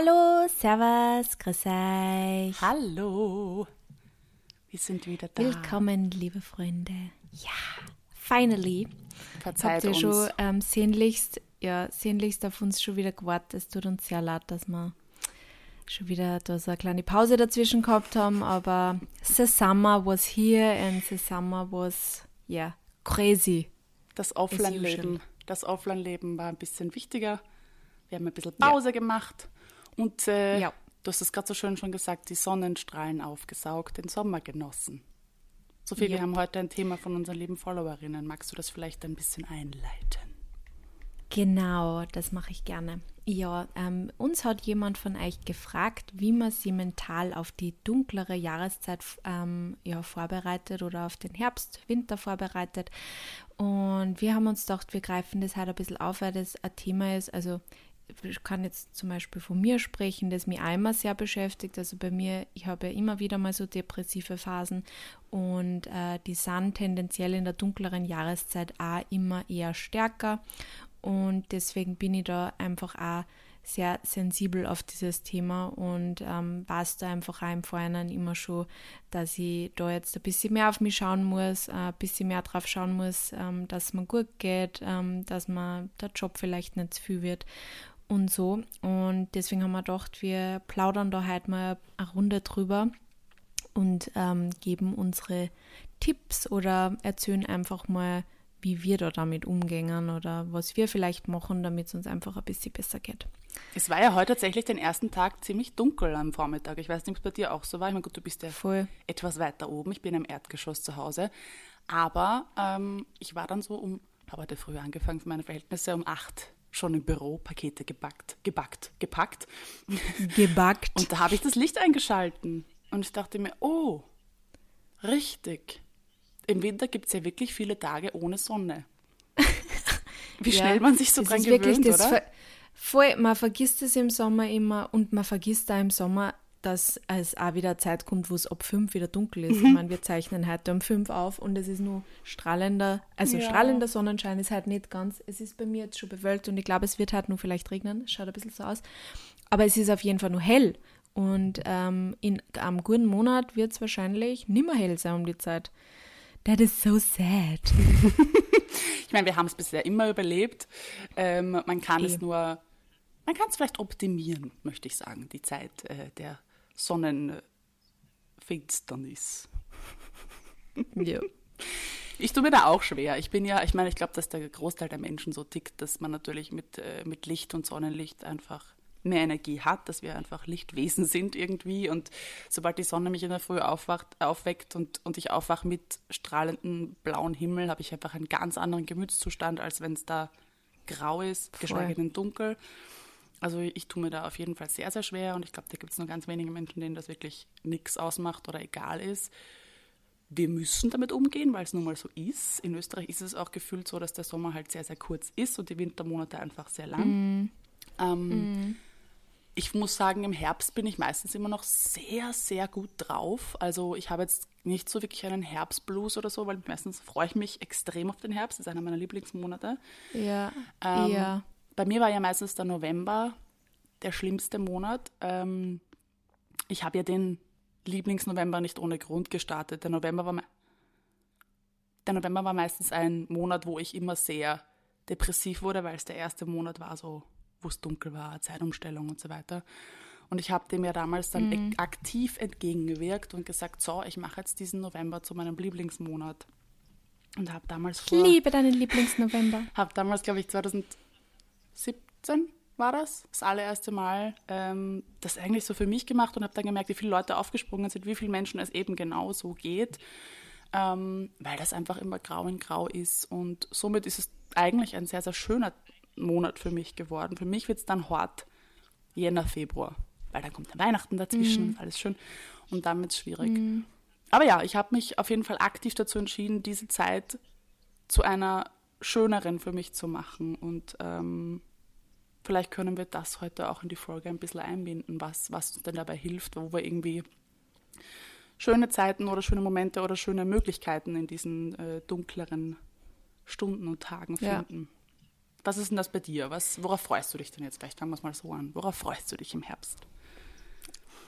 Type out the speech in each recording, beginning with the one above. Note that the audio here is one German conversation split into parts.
Hallo, Servus, grüß euch. Hallo. Wir sind wieder da. Willkommen, liebe Freunde. Ja, finally. Verzeiht Habt ihr uns. schon ähm, sehnlichst, ja, sehnlichst auf uns schon wieder gewartet. Es tut uns sehr leid, dass wir schon wieder da so eine kleine Pause dazwischen gehabt haben, aber the summer was here and the summer was, yeah, crazy. Das. Offline-Leben. Das Offline-Leben war ein bisschen wichtiger. Wir haben ein bisschen Pause gemacht. Und äh, Ja. du hast es gerade so schön schon gesagt, die Sonnenstrahlen aufgesaugt, den Sommer genossen. Sophie, wir Ja. haben heute ein Thema von unseren lieben Followerinnen. Magst du das vielleicht ein bisschen einleiten? Genau, das mache ich gerne. Ja, ähm, uns hat jemand von euch gefragt, wie man sie mental auf die dunklere Jahreszeit ähm, ja, vorbereitet oder auf den Herbst, Winter vorbereitet. Und wir haben uns gedacht, wir greifen das halt ein bisschen auf, weil das ein Thema ist. Also ich kann jetzt zum Beispiel von mir sprechen, das mich immer sehr beschäftigt. Also bei mir, ich habe ja immer wieder mal so depressive Phasen und äh, die sind tendenziell in der dunkleren Jahreszeit auch immer eher stärker. Und deswegen bin ich da einfach auch sehr sensibel auf dieses Thema und ähm, weiß da einfach auch im Vorhinein immer schon, dass ich da jetzt ein bisschen mehr auf mich schauen muss, äh, ein bisschen mehr drauf schauen muss, ähm, dass mir gut geht, ähm, dass mir der Job vielleicht nicht zu viel wird und so. Und deswegen haben wir gedacht, wir plaudern da heute mal eine Runde drüber und ähm, geben unsere Tipps oder erzählen einfach mal, wie wir da damit umgehen oder was wir vielleicht machen, damit es uns einfach ein bisschen besser geht. Es war ja heute tatsächlich den ersten Tag ziemlich dunkel am Vormittag. Ich weiß nicht, ob es bei dir auch so war. Ich meine, gut, du bist ja Voll. etwas weiter oben. Ich bin im Erdgeschoss zu Hause. Aber ähm, ich war dann so um, habe heute früh angefangen für meine Verhältnisse, um acht schon im Büro Pakete gebackt, gebackt, gepackt. Gebackt. Und da habe ich das Licht eingeschalten. Und ich dachte mir, oh, richtig. Im Winter gibt es ja wirklich viele Tage ohne Sonne. Wie Ja, schnell man sich so dran gewöhnt, das oder? Ver voll, man vergisst es im Sommer immer und man vergisst da im Sommer, dass es auch wieder eine Zeit kommt, wo es ab fünf wieder dunkel ist. Mhm. Ich meine, wir zeichnen heute um fünf auf und es ist nur strahlender, also Ja. strahlender Sonnenschein ist halt nicht ganz, es ist bei mir jetzt schon bewölkt und ich glaube, es wird halt nur vielleicht regnen, es schaut ein bisschen so aus. Aber es ist auf jeden Fall nur hell und ähm, in einem guten Monat wird es wahrscheinlich nimmer hell sein um die Zeit. That is so sad. Ich meine, wir haben es bisher immer überlebt. Ähm, man kann Eh. es nur, man kann es vielleicht optimieren, möchte ich sagen, die Zeit äh, der Sonnenfinsternis. ja. Ich tue mir da auch schwer. Ich bin ja, ich meine, ich glaube, dass der Großteil der Menschen so tickt, dass man natürlich mit, äh, mit Licht und Sonnenlicht einfach mehr Energie hat, dass wir einfach Lichtwesen sind irgendwie. Und sobald die Sonne mich in der Früh aufwacht, aufweckt und, und ich aufwache mit strahlendem blauen Himmel, habe ich einfach einen ganz anderen Gemütszustand, als wenn es da grau ist, geschweige denn dunkel. Also ich tue mir da auf jeden Fall sehr, sehr schwer und ich glaube, da gibt es nur ganz wenige Menschen, denen das wirklich nichts ausmacht oder egal ist. Wir müssen damit umgehen, weil es nun mal so ist. In Österreich ist es auch gefühlt so, dass der Sommer halt sehr, sehr kurz ist und die Wintermonate einfach sehr lang. Ähm, Ich muss sagen, im Herbst bin ich meistens immer noch sehr, sehr gut drauf. Also ich habe jetzt nicht so wirklich einen Herbstblues oder so, weil meistens freue ich mich extrem auf den Herbst. Das ist einer meiner Lieblingsmonate. Ja, Ähm, ja. Bei mir war ja meistens der November der schlimmste Monat. Ähm, ich habe ja den Lieblingsnovember nicht ohne Grund gestartet. Der November war, der November war meistens ein Monat, wo ich immer sehr depressiv wurde, weil es der erste Monat war, so wo es dunkel war, Zeitumstellung und so weiter. Und ich habe dem ja damals dann Mhm. aktiv entgegengewirkt und gesagt, so, ich mache jetzt diesen November zu meinem Lieblingsmonat. Und habe damals Ich vor liebe deinen Lieblingsnovember. habe damals, glaube ich, 2017 war das, das allererste Mal, ähm, das eigentlich so für mich gemacht und habe dann gemerkt, wie viele Leute aufgesprungen sind, wie viele Menschen es eben genau so geht, ähm, weil das einfach immer grau in grau ist. Und somit ist es eigentlich ein sehr, sehr schöner Monat für mich geworden. Für mich wird es dann hart Jänner, Februar, weil dann kommt dann Weihnachten dazwischen, ist alles schön. Und dann wird es schwierig. Aber ja, ich habe mich auf jeden Fall aktiv dazu entschieden, diese Zeit zu einer schöneren für mich zu machen. Und ähm, vielleicht können wir das heute auch in die Folge ein bisschen einbinden, was, was uns denn dabei hilft, wo wir irgendwie schöne Zeiten oder schöne Momente oder schöne Möglichkeiten in diesen äh, dunkleren Stunden und Tagen Ja. finden. Was ist denn das bei dir? Was, worauf freust du dich denn jetzt? Vielleicht fangen wir es mal so an. Worauf freust du dich im Herbst?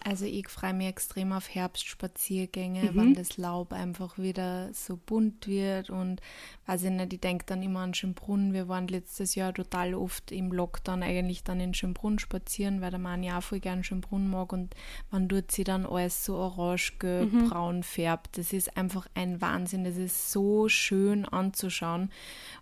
Also ich freue mich extrem auf Herbstspaziergänge, mhm. wenn das Laub einfach wieder so bunt wird und weiß ich nicht, ich denke dann immer an Schönbrunn. Wir waren letztes Jahr total oft im Lockdown eigentlich dann in Schönbrunn spazieren, weil der Mann ja auch voll gern Schönbrunn mag und man tut sie dann alles so orange, gelb, mhm. braun färbt. Das ist einfach ein Wahnsinn. Das ist so schön anzuschauen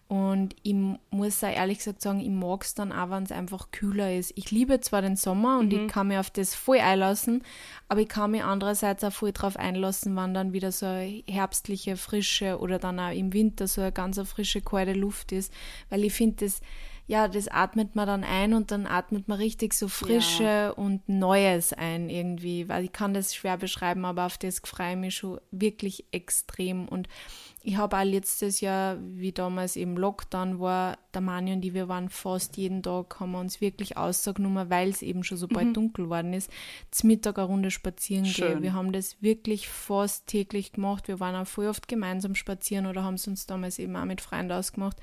und ich muss auch ehrlich gesagt sagen, ich mag es dann auch, wenn es einfach kühler ist. Ich liebe zwar den Sommer und mhm. ich kann mich auf das voll einlassen, aber ich kann mich andererseits auch voll drauf einlassen, wenn dann wieder so eine herbstliche, frische oder dann auch im Winter so eine ganz frische, kalte Luft ist. Weil ich finde, das, ja, das atmet man dann ein und dann atmet man richtig so frische ja. und Neues ein irgendwie. Weil ich kann das schwer beschreiben, aber auf das freue ich mich schon wirklich extrem. Und ich habe auch letztes Jahr, wie damals im Lockdown war, der Mani und ich, wir waren fast jeden Tag, haben wir uns wirklich ausgenommen, weil es eben schon so bald mhm. dunkel geworden ist, zum Mittag eine Runde spazieren Schön. gehen. Wir haben das wirklich fast täglich gemacht. Wir waren auch voll oft gemeinsam spazieren oder haben es uns damals eben auch mit Freunden ausgemacht.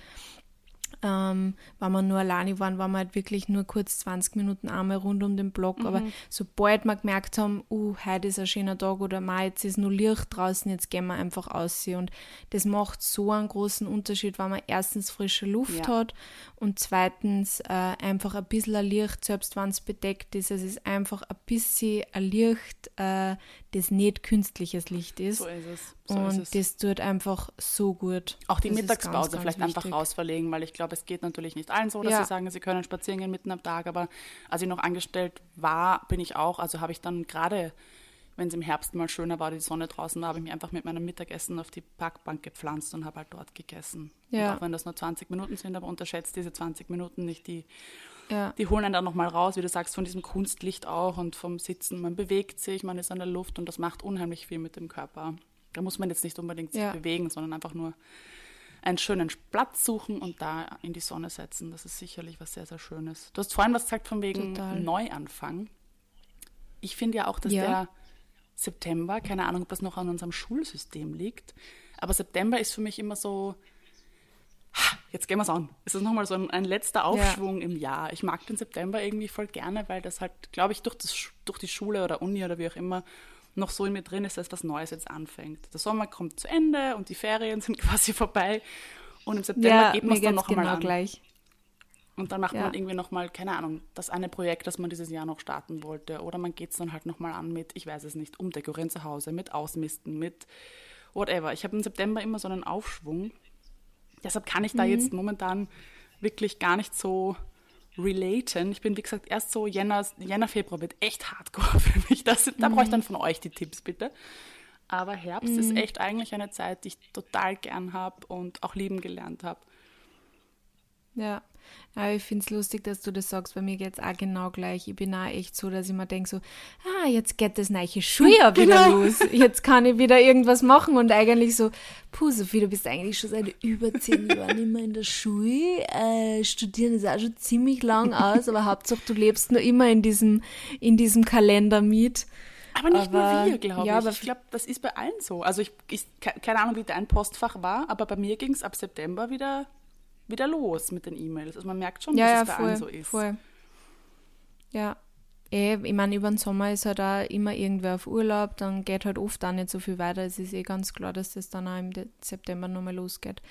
Ähm, wenn wir nur alleine waren, waren wir halt wirklich nur kurz 20 Minuten einmal rund um den Block. Mhm. Aber sobald wir gemerkt haben, uh, heute ist ein schöner Tag oder mal jetzt ist nur Licht draußen, jetzt gehen wir einfach aus. Und das macht so einen großen Unterschied, weil man erstens frische Luft ja. hat und zweitens äh, einfach ein bisschen ein Licht, selbst wenn es bedeckt ist. Es ist einfach ein bisschen ein Licht, äh, das nicht künstliches Licht ist. So ist es. So und ist es. das tut einfach so gut. Auch die das Mittagspause ganz, vielleicht ganz einfach rausverlegen, weil ich glaube, es geht natürlich nicht allen so, dass ja. sie sagen, sie können spazieren gehen mitten am Tag. Aber als ich noch angestellt war, bin ich auch, also habe ich dann gerade, wenn es im Herbst mal schöner war, die Sonne draußen war, habe ich mich einfach mit meinem Mittagessen auf die Parkbank gepflanzt und habe halt dort gegessen. Ja. Auch wenn das nur 20 Minuten sind, aber unterschätzt diese 20 Minuten nicht, die ja. Die holen einen dann nochmal raus, wie du sagst, von diesem Kunstlicht auch und vom Sitzen. Man bewegt sich, man ist an der Luft und das macht unheimlich viel mit dem Körper. Da muss man jetzt nicht unbedingt sich ja. bewegen, sondern einfach nur einen schönen Platz suchen und da in die Sonne setzen. Das ist sicherlich was sehr, sehr Schönes. Du hast vorhin was gesagt von wegen Total. Neuanfang. Ich finde ja auch, dass ja. der September, keine Ahnung, ob das noch an unserem Schulsystem liegt, aber September ist für mich immer so, jetzt gehen wir es an. Es ist nochmal so ein, ein letzter Aufschwung ja. im Jahr. Ich mag den September irgendwie voll gerne, weil das halt, glaube ich, durch, das, durch die Schule oder Uni oder wie auch immer noch so in mir drin ist, dass was Neues jetzt anfängt. Der Sommer kommt zu Ende und die Ferien sind quasi vorbei. Und im September ja, geht man es dann noch genau einmal an. Gleich. Und dann macht ja. man irgendwie nochmal, keine Ahnung, das eine Projekt, das man dieses Jahr noch starten wollte. Oder man geht es dann halt nochmal an mit, ich weiß es nicht, umdekorieren zu Hause, mit Ausmisten, mit whatever. Ich habe im September immer so einen Aufschwung Deshalb kann ich da mhm. jetzt momentan wirklich gar nicht so relaten. Ich bin, wie gesagt, erst so Jänner, Jänner Februar wird echt hardcore für mich. Das, da mhm. brauche ich dann von euch die Tipps, bitte. Aber Herbst mhm. ist echt eigentlich eine Zeit, die ich total gern habe und auch lieben gelernt habe. Ja, aber ich finde es lustig, dass du das sagst. Bei mir geht es auch genau gleich. Ich bin auch echt so, dass ich mir denke so, ah, jetzt geht das neue Schuljahr genau. wieder los. Jetzt kann ich wieder irgendwas machen und eigentlich so, puh, Sophie, du bist eigentlich schon seit über zehn Jahren immer in der Schule. Äh, studieren ist auch schon ziemlich lang aus, aber Hauptsache du lebst nur immer in diesem, in diesem Kalender mit. Aber nicht aber, nur wir, glaube ja, ich. Ich glaube, das ist bei allen so. Also ich, ich keine Ahnung, wie dein Postfach war, aber bei mir ging es ab September wieder wieder los mit den E-Mails. Also man merkt schon, ja, dass ja, es bei voll, allen so ist. Voll. Ja. Eh, ich meine, über den Sommer ist halt auch immer irgendwer auf Urlaub, dann geht halt oft auch nicht so viel weiter. Es ist eh ganz klar, dass das dann auch im September nochmal losgeht.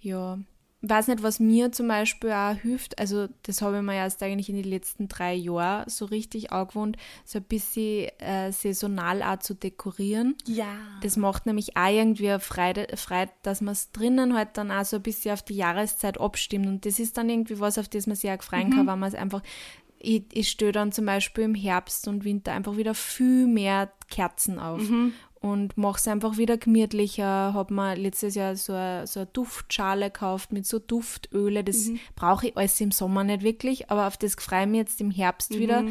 Ja, weiß nicht, was mir zum Beispiel auch hilft. Also, das habe ich mir erst eigentlich in den letzten drei Jahren so richtig angewohnt, so ein bisschen äh, saisonal auch zu dekorieren. Ja. Das macht nämlich auch irgendwie Freude, Freude dass man es drinnen halt dann auch so ein bisschen auf die Jahreszeit abstimmt. Und das ist dann irgendwie was, auf das man sich auch freuen mhm. kann, weil man es einfach. Ich, ich störe dann zum Beispiel im Herbst und Winter einfach wieder viel mehr Kerzen auf. Mhm und mache es einfach wieder gemütlicher. Habe mir letztes Jahr so eine, so eine Duftschale gekauft mit so Duftöle. Das mhm. brauche ich alles im Sommer nicht wirklich, aber auf das freue ich mich jetzt im Herbst mhm. wieder,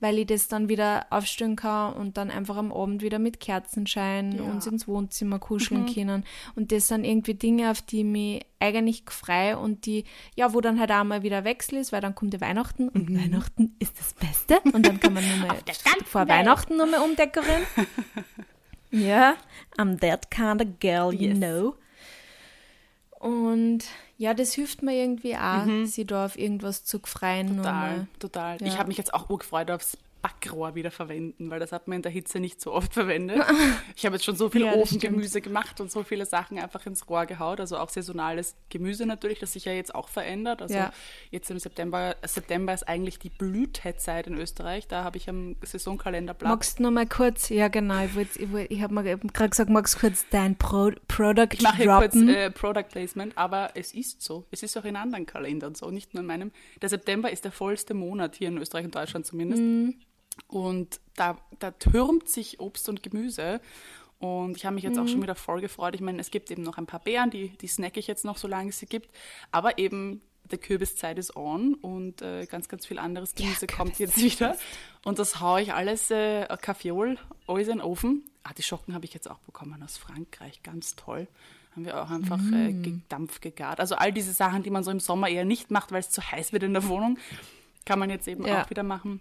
weil ich das dann wieder aufstellen kann und dann einfach am Abend wieder mit Kerzenschein ja. uns ins Wohnzimmer kuscheln mhm. können. Und das sind irgendwie Dinge, auf die ich mich eigentlich freue und die, ja, wo dann halt auch mal wieder Wechsel ist, weil dann kommt der Weihnachten und mhm. Weihnachten ist das Beste und dann kann man nur mal vor Weihnachten nur mal umdekorieren. Ja, I'm that kind of girl, you yes. know. Und Ja, das hilft mir irgendwie auch, mhm. sie da auf irgendwas zu freien. Total, und, total. Ja. Ich habe mich jetzt auch gefreut aufs Backrohr wieder verwenden, weil das hat man in der Hitze nicht so oft verwendet. Ich habe jetzt schon so viel ja, Ofengemüse gemacht und so viele Sachen einfach ins Rohr gehaut, also auch saisonales Gemüse natürlich, das sich ja jetzt auch verändert. Also ja. jetzt im September, September ist eigentlich die Blütezeit in Österreich, da habe ich am Saisonkalender Blatt. Magst du noch mal kurz, ja genau, ich, wollt, ich, wollt, ich habe mir gerade gesagt, magst du kurz dein Pro Product Ich mache kurz äh, Product Placement, aber es ist so. Es ist auch in anderen Kalendern so, nicht nur in meinem. Der September ist der vollste Monat hier in Österreich und Deutschland zumindest. Mm. Und da, da türmt sich Obst und Gemüse. Und ich habe mich jetzt mhm. auch schon wieder voll gefreut. Ich meine, es gibt eben noch ein paar Beeren, die, die snacke ich jetzt noch, solange es sie gibt. Aber eben, der Kürbiszeit ist on und äh, ganz, ganz viel anderes Gemüse ja, kommt jetzt wieder. Und das haue ich alles, äh, Kaffeeol, alles in den Ofen. Ah, die Schocken habe ich jetzt auch bekommen aus Frankreich, ganz toll. Haben wir auch einfach mm. äh, Dampf gegart. Also all diese Sachen, die man so im Sommer eher nicht macht, weil es zu heiß wird in der Wohnung, kann man jetzt eben ja. auch wieder machen.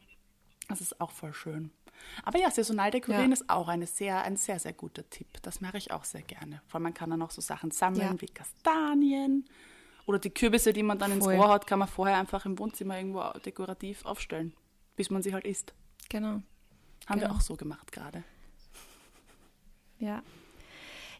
Das ist auch voll schön. Aber ja, saisonal dekorieren ja. ist auch eine sehr, ein sehr, sehr guter Tipp. Das mache ich auch sehr gerne. Vor allem man kann dann auch so Sachen sammeln ja. wie Kastanien oder die Kürbisse, die man dann voll. ins Rohr hat, kann man vorher einfach im Wohnzimmer irgendwo dekorativ aufstellen, bis man sie halt isst. Genau. Haben genau. wir auch so gemacht gerade. Ja,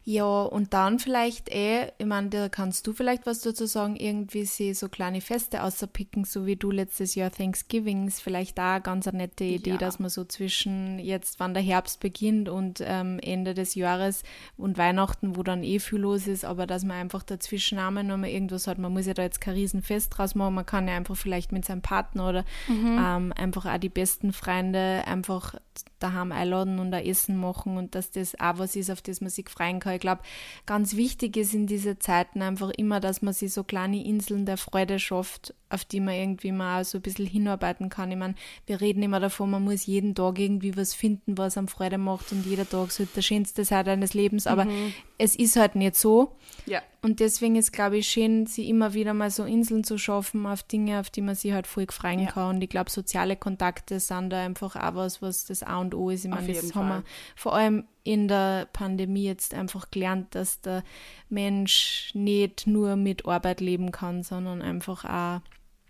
ja, und dann vielleicht eh, ich meine, da kannst du vielleicht was dazu sagen, irgendwie sie so kleine Feste außerpicken, so wie du letztes Jahr Thanksgiving, ist vielleicht da ganz eine nette Idee, ja. dass man so zwischen jetzt, wann der Herbst beginnt und ähm, Ende des Jahres und Weihnachten, wo dann eh viel los ist, aber dass man einfach dazwischen einmal nochmal irgendwas hat, man muss ja da jetzt kein Riesenfest draus machen, man kann ja einfach vielleicht mit seinem Partner oder mhm. ähm, einfach auch die besten Freunde einfach daheim einladen und ein Essen machen und dass das auch was ist, auf das man sich freuen kann. Ich glaube, ganz wichtig ist in diesen Zeiten einfach immer, dass man sich so kleine Inseln der Freude schafft, auf die man irgendwie mal so ein bisschen hinarbeiten kann. Ich meine, wir reden immer davon, man muss jeden Tag irgendwie was finden, was einem Freude macht und jeder Tag sollte der schönste sein deines Lebens, aber mhm. es ist halt nicht so. Ja. Und deswegen ist, glaube ich, schön, sie immer wieder mal so Inseln zu schaffen auf Dinge, auf die man sich halt voll freuen ja. kann. Und ich glaube, soziale Kontakte sind da einfach auch was, was das A und O ist. Ich meine, das Fall. haben wir vor allem in der Pandemie jetzt einfach gelernt, dass der Mensch nicht nur mit Arbeit leben kann, sondern einfach auch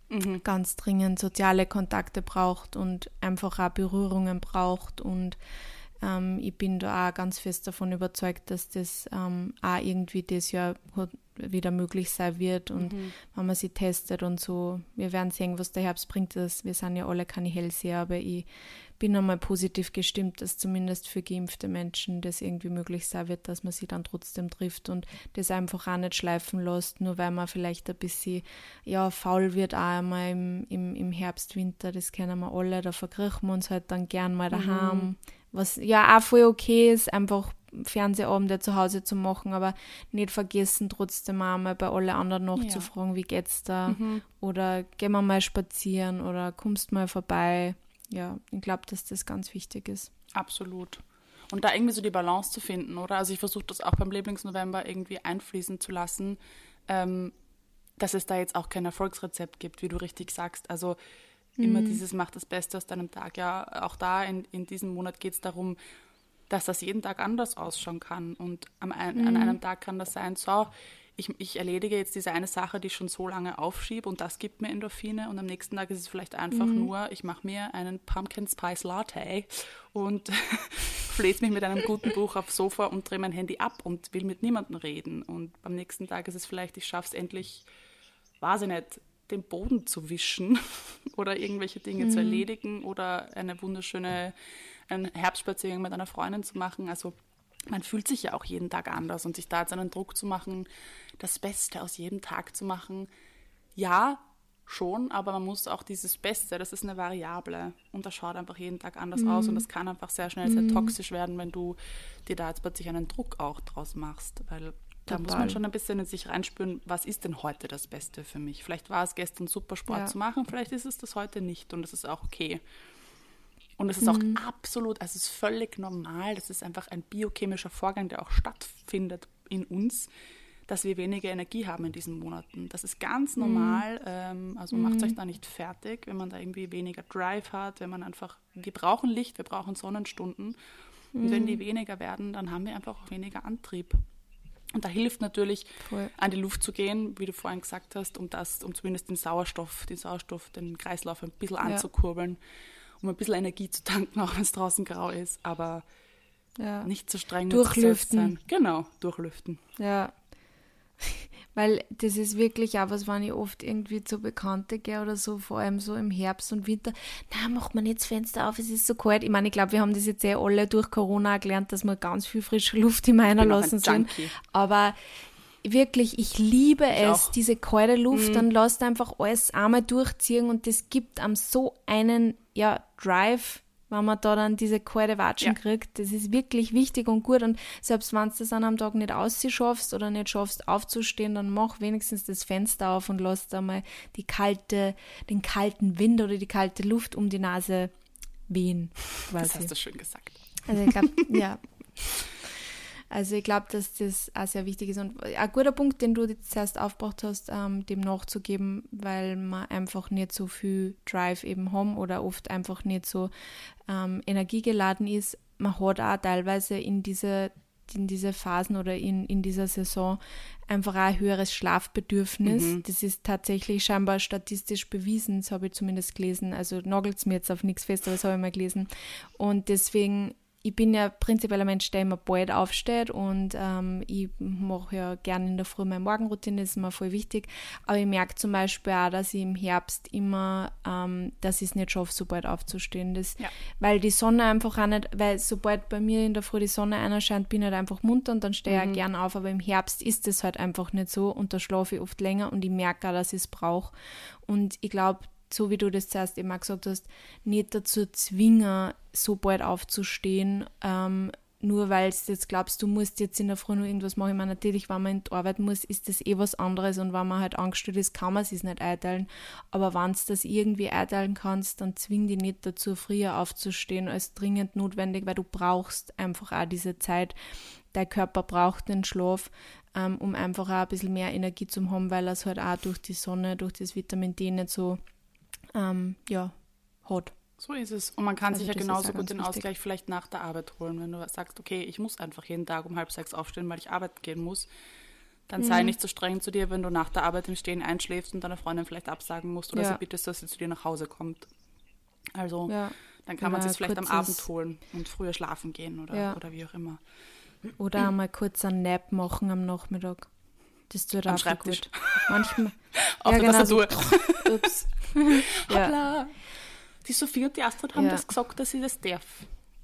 mhm. ganz dringend soziale Kontakte braucht und einfach auch Berührungen braucht. Und ähm, ich bin da auch ganz fest davon überzeugt, dass das ähm, auch irgendwie das Jahr wieder möglich sein wird und mhm. wenn man sie testet und so. Wir werden sehen, was der Herbst bringt. Das. Wir sind ja alle keine Hellseher, aber ich bin einmal positiv gestimmt, dass zumindest für geimpfte Menschen das irgendwie möglich sein wird, dass man sie dann trotzdem trifft und das einfach auch nicht schleifen lässt, nur weil man vielleicht ein bisschen ja, faul wird auch einmal im, im, im Herbst, Winter, das kennen wir alle, da verkriechen wir uns halt dann gern mal daheim. Mhm. Was ja auch voll okay ist, einfach Fernsehabende zu Hause zu machen, aber nicht vergessen, trotzdem einmal bei allen anderen nachzufragen, ja. wie geht's da? Mhm. Oder gehen wir mal spazieren oder kommst mal vorbei ja, ich glaube, dass das ganz wichtig ist. Absolut. Und da irgendwie so die Balance zu finden, oder? Also ich versuche das auch beim Lieblingsnovember irgendwie einfließen zu lassen, ähm, dass es da jetzt auch kein Erfolgsrezept gibt, wie du richtig sagst. Also immer mhm. dieses Mach das Beste aus deinem Tag. Ja, auch da in, in diesem Monat geht es darum, dass das jeden Tag anders ausschauen kann. Und am, mhm. an einem Tag kann das sein, so, ich, ich, erledige jetzt diese eine Sache, die ich schon so lange aufschiebe und das gibt mir Endorphine und am nächsten Tag ist es vielleicht einfach mhm. nur, ich mache mir einen Pumpkin Spice Latte und fläze mich mit einem guten Buch aufs Sofa und drehe mein Handy ab und will mit niemandem reden und am nächsten Tag ist es vielleicht, ich schaffe es endlich, weiß ich nicht, den Boden zu wischen oder irgendwelche Dinge mhm. zu erledigen oder eine wunderschöne einen Herbstspaziergang mit einer Freundin zu machen. Also man fühlt sich ja auch jeden Tag anders und sich da jetzt einen Druck zu machen, das Beste aus jedem Tag zu machen, ja, schon, aber man muss auch dieses Beste, das ist eine Variable und das schaut einfach jeden Tag anders mhm. aus und das kann einfach sehr schnell sehr mhm. toxisch werden, wenn du dir da jetzt plötzlich einen Druck auch draus machst, weil da muss man schon ein bisschen in sich reinspüren, was ist denn heute das Beste für mich? Vielleicht war es gestern super Sport ja. zu machen, vielleicht ist es das heute nicht und das ist auch okay. Und es ist auch mhm. absolut, also es ist völlig normal, das ist einfach ein biochemischer Vorgang, der auch stattfindet in uns, dass wir weniger Energie haben in diesen Monaten. Das ist ganz mhm. normal, ähm, also mhm. macht euch da nicht fertig, wenn man da irgendwie weniger Drive hat, wenn man einfach, wir brauchen Licht, wir brauchen Sonnenstunden. Und wenn die mhm. weniger werden, dann haben wir einfach auch weniger Antrieb. Und da hilft natürlich, Voll. an die Luft zu gehen, wie du vorhin gesagt hast, um das, um zumindest den Sauerstoff, den Sauerstoff, den Kreislauf ein bisschen ja. anzukurbeln, um ein bisschen Energie zu tanken, auch wenn es draußen grau ist, aber ja. nicht zu streng durchlüften. Genau, durchlüften. Ja. Weil das ist wirklich auch was, wenn ich oft irgendwie zu Bekannte gehe oder so, vor allem so im Herbst und Winter, na, macht man das Fenster auf, es ist so kalt. Ich meine, ich glaube, wir haben das jetzt eh alle durch Corona gelernt, dass wir ganz viel frische Luft in meiner lassen sind. Aber wirklich, ich liebe ich es, auch. diese kalte Luft, mhm. dann lasst einfach alles einmal durchziehen und das gibt einem so einen, ja, Drive, wenn man da dann diese kalte Watschen ja. kriegt. Das ist wirklich wichtig und gut. Und selbst wenn du das an einem Tag nicht ausschaffst oder nicht schaffst aufzustehen, dann mach wenigstens das Fenster auf und lass da mal die kalte, den kalten Wind oder die kalte Luft um die Nase wehen. Quasi. Das hast du schön gesagt. Also ich glaube, ja. Also ich glaube, dass das auch sehr wichtig ist. Und ein guter Punkt, den du jetzt zuerst aufgebracht hast, ähm, dem nachzugeben, weil man einfach nicht so viel Drive eben haben oder oft einfach nicht so ähm, energiegeladen ist. Man hat auch teilweise in diese in diese Phasen oder in, in dieser Saison einfach auch ein höheres Schlafbedürfnis. Mhm. Das ist tatsächlich scheinbar statistisch bewiesen, das habe ich zumindest gelesen. Also nagelt es mir jetzt auf nichts fest, aber das habe ich mal gelesen. Und deswegen ich bin ja prinzipiell ein Mensch, der immer bald aufsteht und ähm, ich mache ja gerne in der Früh meine Morgenroutine, das ist mir voll wichtig. Aber ich merke zum Beispiel auch, dass ich im Herbst immer, ähm, dass ich es nicht schaffe, so bald aufzustehen. Das, ja. Weil die Sonne einfach auch nicht, weil sobald bei mir in der Früh die Sonne erscheint, bin ich halt einfach munter und dann stehe mhm. ich gern auf. Aber im Herbst ist es halt einfach nicht so und da schlafe ich oft länger und ich merke auch, dass ich es brauche. Und ich glaube, so wie du das zuerst immer gesagt hast, nicht dazu zwingen, so bald aufzustehen, ähm, nur weil du jetzt glaubst, du musst jetzt in der Früh noch irgendwas machen. Ich meine, natürlich, wenn man in die Arbeit muss, ist das eh was anderes und wenn man halt angestellt ist, kann man es nicht einteilen. Aber wenn du das irgendwie einteilen kannst, dann zwing dich nicht dazu, früher aufzustehen als dringend notwendig, weil du brauchst einfach auch diese Zeit. Dein Körper braucht den Schlaf, ähm, um einfach auch ein bisschen mehr Energie zu haben, weil er es halt auch durch die Sonne, durch das Vitamin D nicht so ähm, ja, hat. So ist es. Und man kann also sich ja genauso gut den wichtig. Ausgleich vielleicht nach der Arbeit holen. Wenn du sagst, okay, ich muss einfach jeden Tag um halb sechs aufstehen, weil ich arbeiten gehen muss, dann mhm. sei nicht so streng zu dir, wenn du nach der Arbeit im Stehen einschläfst und deiner Freundin vielleicht absagen musst oder ja. sie bittest, dass sie zu dir nach Hause kommt. Also ja. dann kann man ja, sich vielleicht am Abend holen und früher schlafen gehen oder, oder wie auch immer. Oder einmal kurz einen Nap machen am Nachmittag. Das tut auch Schreibtisch. gut. Manchmal. Auf ja, der genau, Tastatur. So, ups. ja. Die Sophie und die Astrid haben ja. das gesagt, dass sie das darf.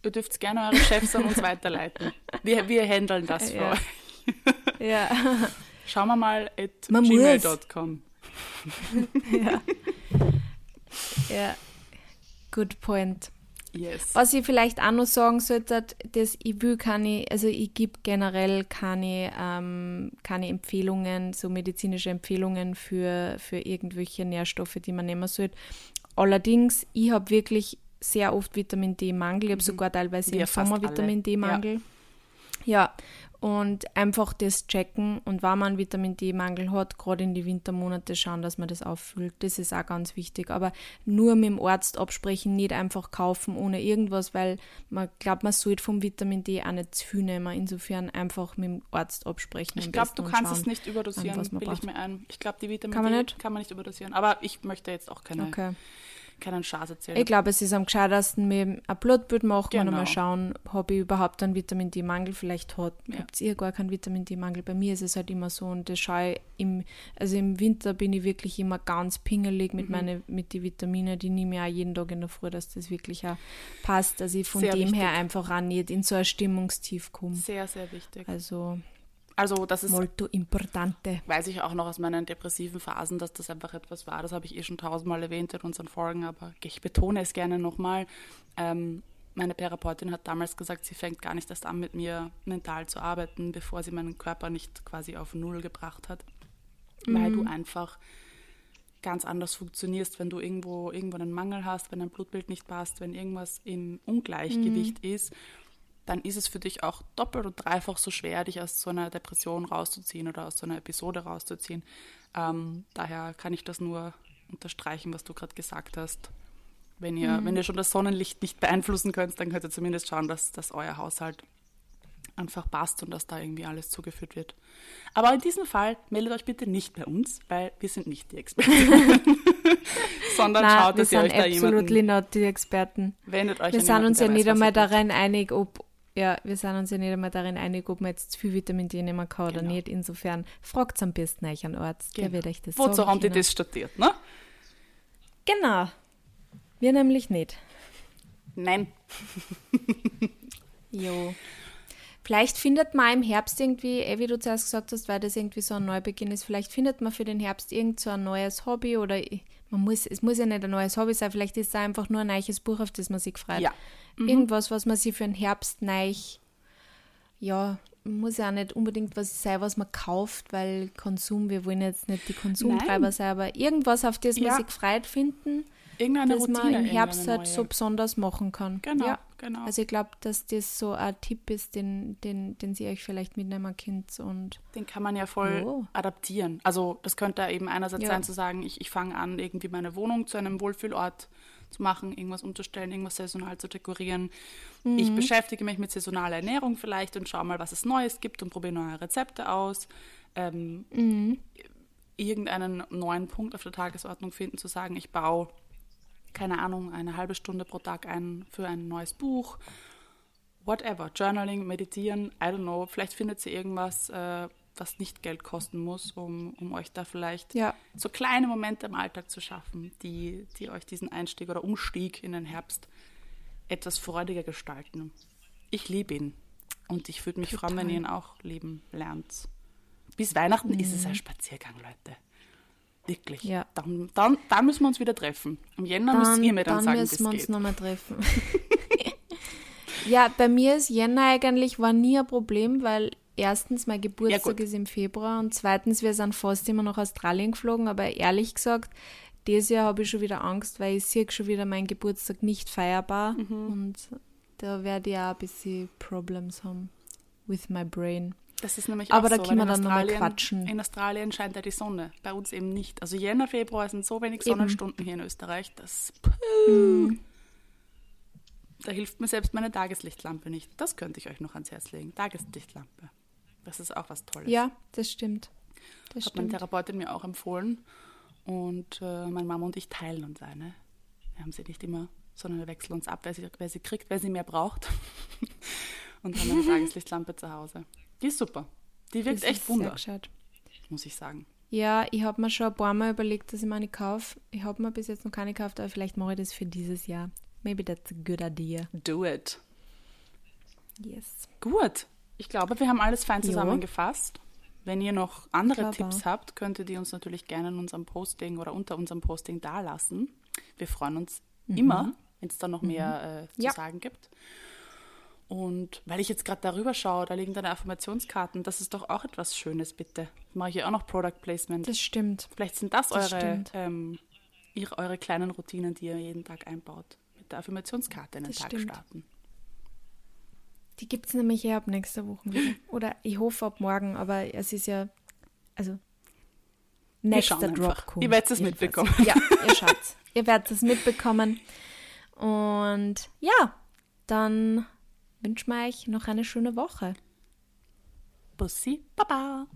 Ihr dürft gerne eure Chefs an uns weiterleiten. Wir, wir handeln das für ja. euch. ja. Schauen wir mal at gmail.com. ja. ja. Good point. Yes. Was ich vielleicht auch noch sagen sollte, dass ich will keine, also ich gebe generell keine, ähm, keine Empfehlungen, so medizinische Empfehlungen für, für irgendwelche Nährstoffe, die man nehmen sollte. Allerdings, ich habe wirklich sehr oft Vitamin D-Mangel. Ich habe mhm. sogar teilweise Wir im Sommer Vitamin D-Mangel. Ja. ja, und einfach das checken und wenn man Vitamin D-Mangel hat, gerade in die Wintermonate schauen, dass man das auffüllt. Das ist auch ganz wichtig. Aber nur mit dem Arzt absprechen, nicht einfach kaufen ohne irgendwas, weil man glaubt, man sollte vom Vitamin D auch nicht zu viel nehmen. Insofern einfach mit dem Arzt absprechen. Ich glaube, du kannst es nicht überdosieren, bilde ich mir ein. Ich glaube, die Vitamin kann D nicht? kann man nicht überdosieren. Aber ich möchte jetzt auch keine okay keinen Schaß erzählen. Ich glaube, es ist am gescheitesten mit ein Blutbild machen genau. und mal schauen, habe ich überhaupt einen Vitamin D-Mangel. Vielleicht hat, ja. habt ihr gar keinen Vitamin D-Mangel. Bei mir ist es halt immer so und das schaue ich im, also im Winter bin ich wirklich immer ganz pingelig mit mhm. meine, mit den Vitaminen, die nehme ich auch jeden Tag in der Früh, dass das wirklich auch passt, dass ich von sehr dem wichtig. her einfach auch nicht in so ein Stimmungstief komme. Sehr, sehr wichtig. Also also das ist molto importante. Weiß ich auch noch aus meinen depressiven Phasen, dass das einfach etwas war. Das habe ich eh schon tausendmal erwähnt in unseren Folgen, aber ich betone es gerne nochmal. Ähm, meine Therapeutin hat damals gesagt, sie fängt gar nicht erst an, mit mir mental zu arbeiten, bevor sie meinen Körper nicht quasi auf Null gebracht hat. Mhm. Weil du einfach ganz anders funktionierst, wenn du irgendwo, irgendwo einen Mangel hast, wenn dein Blutbild nicht passt, wenn irgendwas im Ungleichgewicht mhm. ist dann ist es für dich auch doppelt und dreifach so schwer, dich aus so einer Depression rauszuziehen oder aus so einer Episode rauszuziehen. Ähm, daher kann ich das nur unterstreichen, was du gerade gesagt hast. Wenn ihr, mhm. wenn ihr schon das Sonnenlicht nicht beeinflussen könnt, dann könnt ihr zumindest schauen, dass, dass euer Haushalt einfach passt und dass da irgendwie alles zugeführt wird. Aber in diesem Fall meldet euch bitte nicht bei uns, weil wir sind nicht die Experten. Sondern Nein, schaut, wir dass ihr sind euch da absolut jemanden not die Experten. wendet euch Wir sind jemanden, uns ja nicht einmal darin einig, ob ja, wir sind uns ja nicht einmal darin einig, ob man jetzt zu viel Vitamin D nehmen kann oder Genau. nicht. Insofern fragt am besten euch einen Arzt, der Genau. wird euch das Wozu sagen haben die können. das studiert, ne? Genau. Wir nämlich nicht. Nein. Jo. Vielleicht findet man im Herbst irgendwie, eh, wie du zuerst gesagt hast, weil das irgendwie so ein Neubeginn ist, vielleicht findet man für den Herbst irgend so ein neues Hobby oder i- man muss, es muss ja nicht ein neues Hobby sein, vielleicht ist es einfach nur ein neues Buch, auf das man sich freut. Ja. Irgendwas, was man sich für den Herbst neu, ja, muss ja auch nicht unbedingt was sein, was man kauft, weil Konsum, wir wollen jetzt nicht die Konsumtreiber Nein. sein, aber irgendwas, auf das man Ja. sich freut finden, Irgendeine das Routine. man im Herbst halt so besonders machen kann. Genau, Ja. genau. Also ich glaube, dass das so ein Tipp ist, den, den, den sie euch vielleicht mitnehmen könnt. Und Den kann man ja voll Oh. adaptieren. Also das könnte eben einerseits Ja. sein zu sagen, ich, ich fange an, irgendwie meine Wohnung zu einem Wohlfühlort zu machen, irgendwas umzustellen, irgendwas saisonal zu dekorieren. Ich Mhm. beschäftige mich mit saisonaler Ernährung vielleicht und schaue mal, was es Neues gibt und probiere neue Rezepte aus. Ähm, Mhm. Irgendeinen neuen Punkt auf der Tagesordnung finden, zu sagen, ich baue, keine Ahnung, eine halbe Stunde pro Tag ein für ein neues Buch whatever, Journaling, Meditieren, I don't know, vielleicht findet ihr irgendwas, äh, was nicht Geld kosten muss, um, um euch da vielleicht ja, so kleine Momente im Alltag zu schaffen, die, die euch diesen Einstieg oder Umstieg in den Herbst etwas freudiger gestalten. Ich liebe ihn und ich würde mich freuen, wenn ihr ihn auch lieben lernt. Bis Weihnachten ist es ein Spaziergang, Leute. Wirklich. Mhm. Ja. Dann, dann, dann müssen wir uns wieder treffen. Im Jänner müsst dann, ihr mir dann, dann sagen, wie müssen es wir uns geht. nochmal treffen. ja, bei mir ist Jänner eigentlich war nie ein Problem, weil erstens mein Geburtstag gut. ist im Februar und zweitens wir sind fast immer nach Australien geflogen, aber ehrlich gesagt, dieses Jahr habe ich schon wieder Angst, weil ich sehe schon wieder meinen Geburtstag nicht feierbar Mhm. und da werde ich auch ein bisschen Problems haben with my brain. Das ist nämlich Aber auch da so, können wir dann noch mal Australien- quatschen. In Australien scheint ja die Sonne, bei uns eben nicht. Also Jänner, Februar sind so wenig Eben. Sonnenstunden hier in Österreich, das Mhm. da hilft mir selbst meine Tageslichtlampe nicht. Das könnte ich euch noch ans Herz legen. Tageslichtlampe. Das ist auch was Tolles. Ja, das stimmt. Das Hat meine stimmt. Therapeutin mir auch empfohlen. Und äh, meine Mama und ich teilen uns eine. Wir haben sie nicht immer, sondern wir wechseln uns ab, wer sie, wer sie kriegt, wer sie mehr braucht. und haben eine Tageslichtlampe zu Hause. Die ist super. Die wirkt Das echt ist sehr Wunder, gescheit. muss ich sagen. Ja, ich habe mir schon ein paar Mal überlegt, dass ich mir eine kaufe. Ich habe mir bis jetzt noch keine gekauft, aber vielleicht mache ich das für dieses Jahr. Maybe that's a good idea. Do it. Yes. Gut. Ich glaube, wir haben alles fein Jo. zusammengefasst. Wenn ihr noch andere Glaube Tipps habt, könnt ihr die uns natürlich gerne in unserem Posting oder unter unserem Posting dalassen. Wir freuen uns immer, wenn es da noch mehr äh, zu Ja. sagen gibt. Und weil ich jetzt gerade darüber schaue, da liegen deine Affirmationskarten, das ist doch auch etwas Schönes, bitte. Mache ich hier auch noch Product Placement. Das stimmt. Vielleicht sind das, das eure, ähm, ihre, eure kleinen Routinen, die ihr jeden Tag einbaut. Mit der Affirmationskarte in den Das Tag stimmt. starten. Die gibt es nämlich eher ab nächster Woche wieder. Oder ich hoffe ab morgen, aber es ist ja, also nächster Drop kommt. Ihr werdet es mitbekommen. Ja, ihr schaut's. ihr werdet es mitbekommen. Und ja, dann wünschen wir euch noch eine schöne Woche. Bussi, Baba.